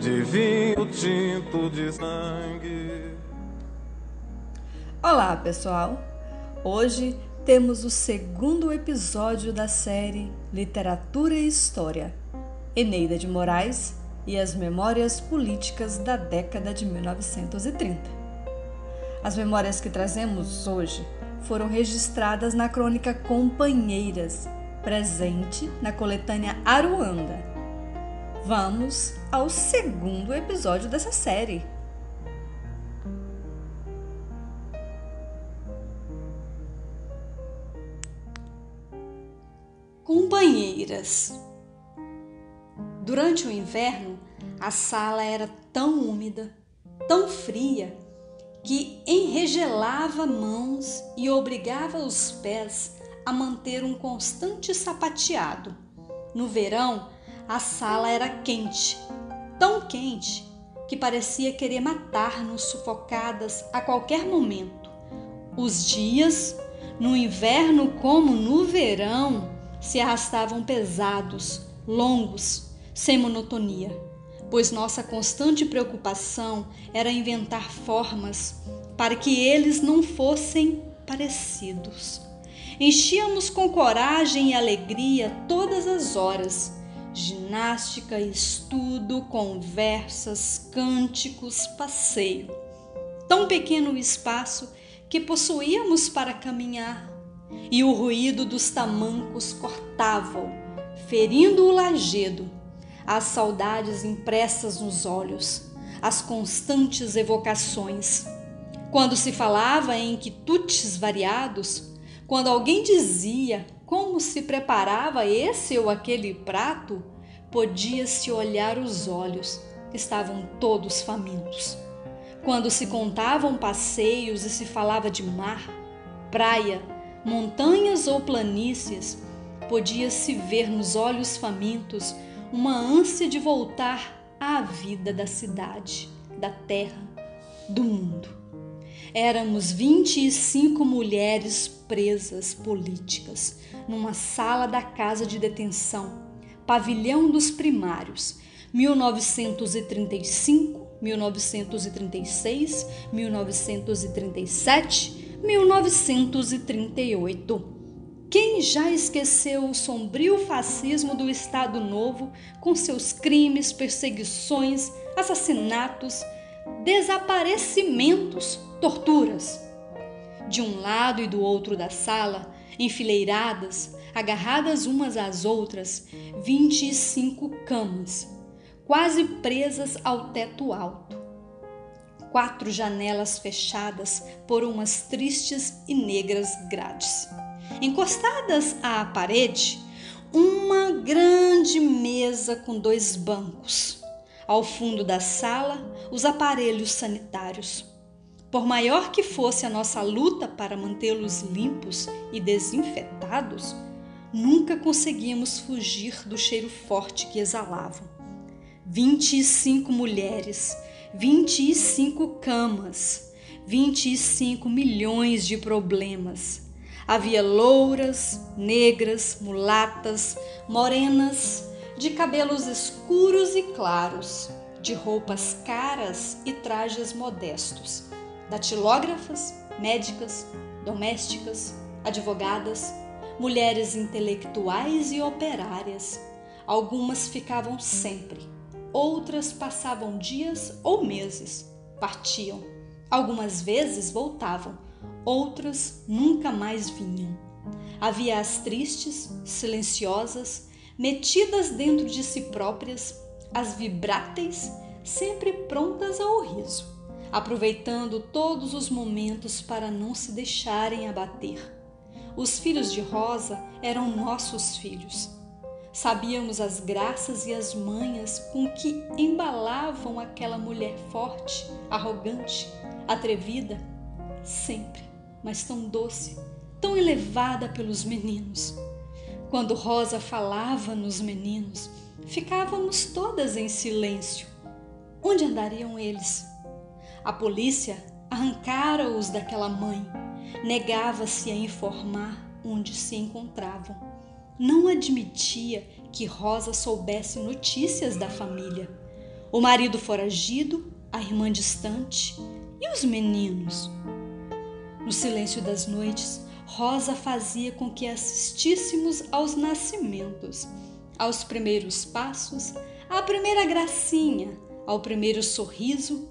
de vinho tinto de sangue. Olá, pessoal. Hoje temos o segundo episódio da série Literatura e História. Eneida de Moraes e as memórias políticas da década de 1930. As memórias que trazemos hoje foram registradas na crônica Companheiras, presente na coletânea Aruanda. Vamos ao segundo episódio dessa série. Companheiras Durante o inverno, a sala era tão úmida, tão fria, que enregelava mãos e obrigava os pés a manter um constante sapateado. No verão, a sala era quente, tão quente que parecia querer matar-nos sufocadas a qualquer momento. Os dias, no inverno como no verão, se arrastavam pesados, longos, sem monotonia, pois nossa constante preocupação era inventar formas para que eles não fossem parecidos. Enchíamos com coragem e alegria todas as horas. Ginástica, estudo, conversas, cânticos, passeio. Tão pequeno o espaço que possuíamos para caminhar, e o ruído dos tamancos cortava-o, ferindo o lajedo as saudades impressas nos olhos, as constantes evocações. Quando se falava em quitutes variados, quando alguém dizia como se preparava esse ou aquele prato, podia-se olhar os olhos, estavam todos famintos. Quando se contavam passeios e se falava de mar, praia, montanhas ou planícies, podia-se ver nos olhos famintos uma ânsia de voltar à vida da cidade, da terra, do mundo. Éramos 25 mulheres presas políticas numa sala da casa de detenção, pavilhão dos primários, 1935, 1936, 1937, 1938. Quem já esqueceu o sombrio fascismo do Estado Novo, com seus crimes, perseguições, assassinatos, desaparecimentos, torturas? De um lado e do outro da sala, enfileiradas, agarradas umas às outras, vinte e cinco camas, quase presas ao teto alto. Quatro janelas fechadas por umas tristes e negras grades encostadas à parede, uma grande mesa com dois bancos. Ao fundo da sala, os aparelhos sanitários. Por maior que fosse a nossa luta para mantê-los limpos e desinfetados, nunca conseguimos fugir do cheiro forte que exalavam. 25 mulheres, 25 camas, 25 milhões de problemas Havia louras, negras, mulatas, morenas, de cabelos escuros e claros, de roupas caras e trajes modestos, datilógrafas, médicas, domésticas, advogadas, mulheres intelectuais e operárias. Algumas ficavam sempre, outras passavam dias ou meses, partiam. Algumas vezes voltavam outras nunca mais vinham. Havia as tristes, silenciosas, metidas dentro de si próprias, as vibráteis, sempre prontas ao riso, aproveitando todos os momentos para não se deixarem abater. Os filhos de Rosa eram nossos filhos. Sabíamos as graças e as manhas com que embalavam aquela mulher forte, arrogante, atrevida, sempre, mas tão doce, tão elevada pelos meninos. Quando Rosa falava nos meninos, ficávamos todas em silêncio. Onde andariam eles? A polícia arrancara-os daquela mãe, negava-se a informar onde se encontravam. Não admitia que Rosa soubesse notícias da família. O marido foragido, a irmã distante e os meninos. No silêncio das noites, Rosa fazia com que assistíssemos aos nascimentos, aos primeiros passos, à primeira gracinha, ao primeiro sorriso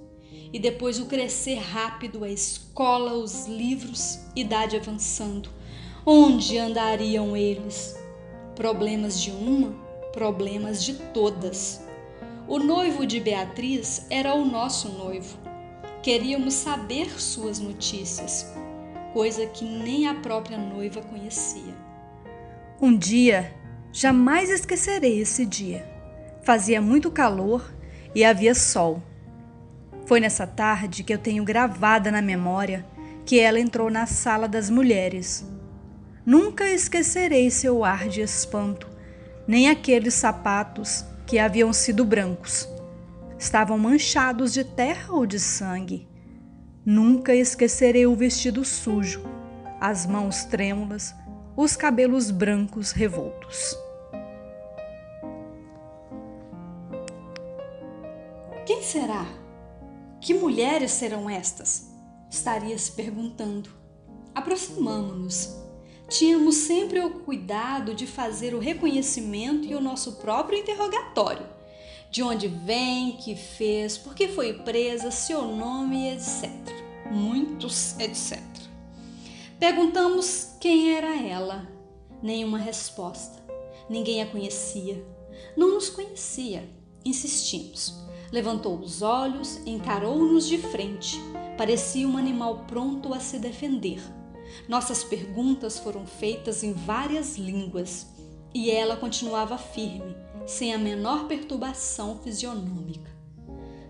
e depois o crescer rápido, a escola, os livros, idade avançando. Onde andariam eles? Problemas de uma, problemas de todas. O noivo de Beatriz era o nosso noivo. Queríamos saber suas notícias coisa que nem a própria noiva conhecia. Um dia, jamais esquecerei esse dia. Fazia muito calor e havia sol. Foi nessa tarde que eu tenho gravada na memória que ela entrou na sala das mulheres. Nunca esquecerei seu ar de espanto, nem aqueles sapatos que haviam sido brancos. Estavam manchados de terra ou de sangue Nunca esquecerei o vestido sujo, as mãos trêmulas, os cabelos brancos revoltos. Quem será? Que mulheres serão estas? Estaria se perguntando. Aproximamo-nos. Tínhamos sempre o cuidado de fazer o reconhecimento e o nosso próprio interrogatório de onde vem, que fez, por que foi presa, seu nome, etc. Muitos, etc. Perguntamos quem era ela. Nenhuma resposta. Ninguém a conhecia. Não nos conhecia. Insistimos. Levantou os olhos, encarou-nos de frente. Parecia um animal pronto a se defender. Nossas perguntas foram feitas em várias línguas e ela continuava firme, sem a menor perturbação fisionômica.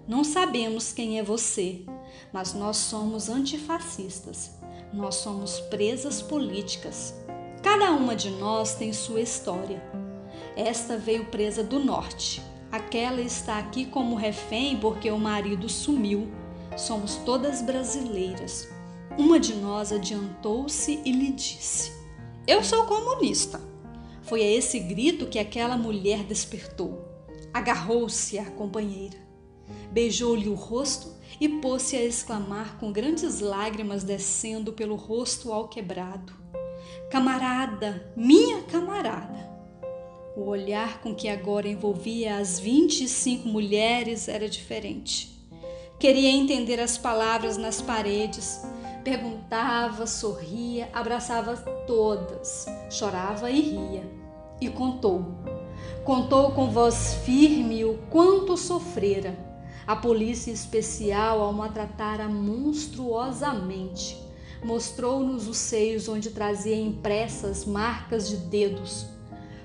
Não sabemos quem é você, mas nós somos antifascistas. Nós somos presas políticas. Cada uma de nós tem sua história. Esta veio presa do norte. Aquela está aqui como refém porque o marido sumiu. Somos todas brasileiras. Uma de nós adiantou-se e lhe disse: Eu sou comunista. Foi a esse grito que aquela mulher despertou. Agarrou-se à companheira, beijou-lhe o rosto e pôs-se a exclamar com grandes lágrimas descendo pelo rosto ao quebrado: Camarada, minha camarada! O olhar com que agora envolvia as vinte e cinco mulheres era diferente. Queria entender as palavras nas paredes, perguntava, sorria, abraçava todas, chorava e ria e contou. Contou com voz firme o quanto sofrera a polícia especial ao maltratara monstruosamente. Mostrou-nos os seios onde trazia impressas marcas de dedos.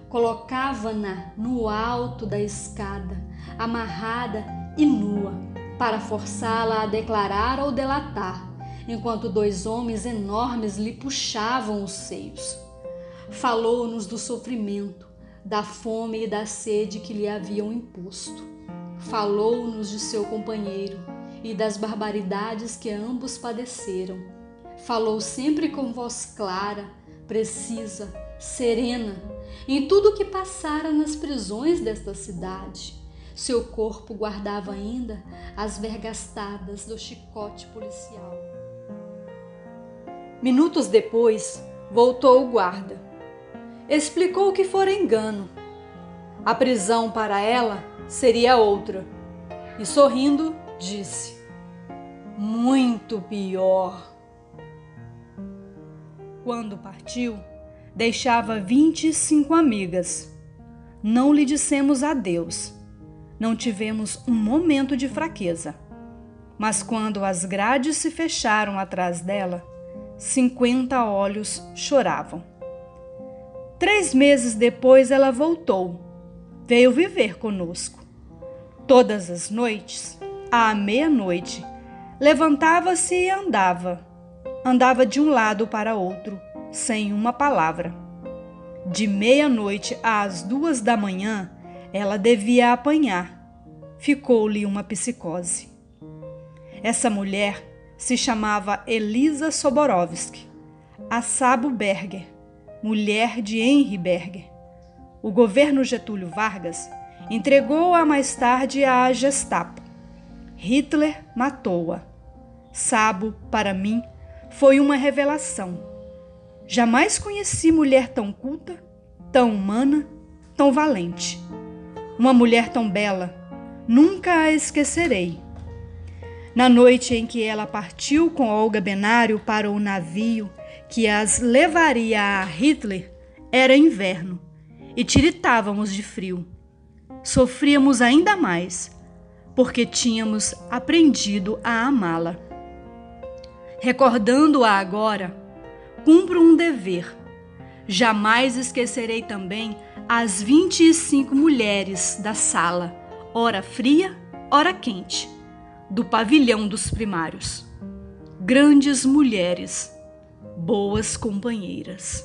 Colocava-na no alto da escada, amarrada e nua, para forçá-la a declarar ou delatar, enquanto dois homens enormes lhe puxavam os seios. Falou-nos do sofrimento, da fome e da sede que lhe haviam imposto. Falou-nos de seu companheiro e das barbaridades que ambos padeceram. Falou sempre com voz clara, precisa, serena, em tudo o que passara nas prisões desta cidade. Seu corpo guardava ainda as vergastadas do chicote policial. Minutos depois, voltou o guarda explicou que fora engano. A prisão para ela seria outra. E sorrindo, disse: Muito pior. Quando partiu, deixava vinte e cinco amigas. Não lhe dissemos adeus. Não tivemos um momento de fraqueza. Mas quando as grades se fecharam atrás dela, cinquenta olhos choravam. Três meses depois ela voltou. Veio viver conosco. Todas as noites, à meia-noite, levantava-se e andava. Andava de um lado para outro, sem uma palavra. De meia-noite às duas da manhã, ela devia apanhar. Ficou-lhe uma psicose. Essa mulher se chamava Elisa Soborovski, a Sabo Berger, mulher de Henry Berger. O governo Getúlio Vargas entregou-a mais tarde à Gestapo. Hitler matou-a. Sabo, para mim, foi uma revelação. Jamais conheci mulher tão culta, tão humana, tão valente. Uma mulher tão bela, nunca a esquecerei. Na noite em que ela partiu com Olga Benário para o navio que as levaria a Hitler, era inverno e tiritávamos de frio. Sofríamos ainda mais, porque tínhamos aprendido a amá-la. Recordando-a agora, cumpro um dever. Jamais esquecerei também as 25 mulheres da sala, ora fria, ora quente do pavilhão dos primários. Grandes mulheres, boas companheiras.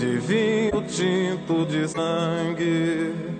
de vinho tinto de sangue.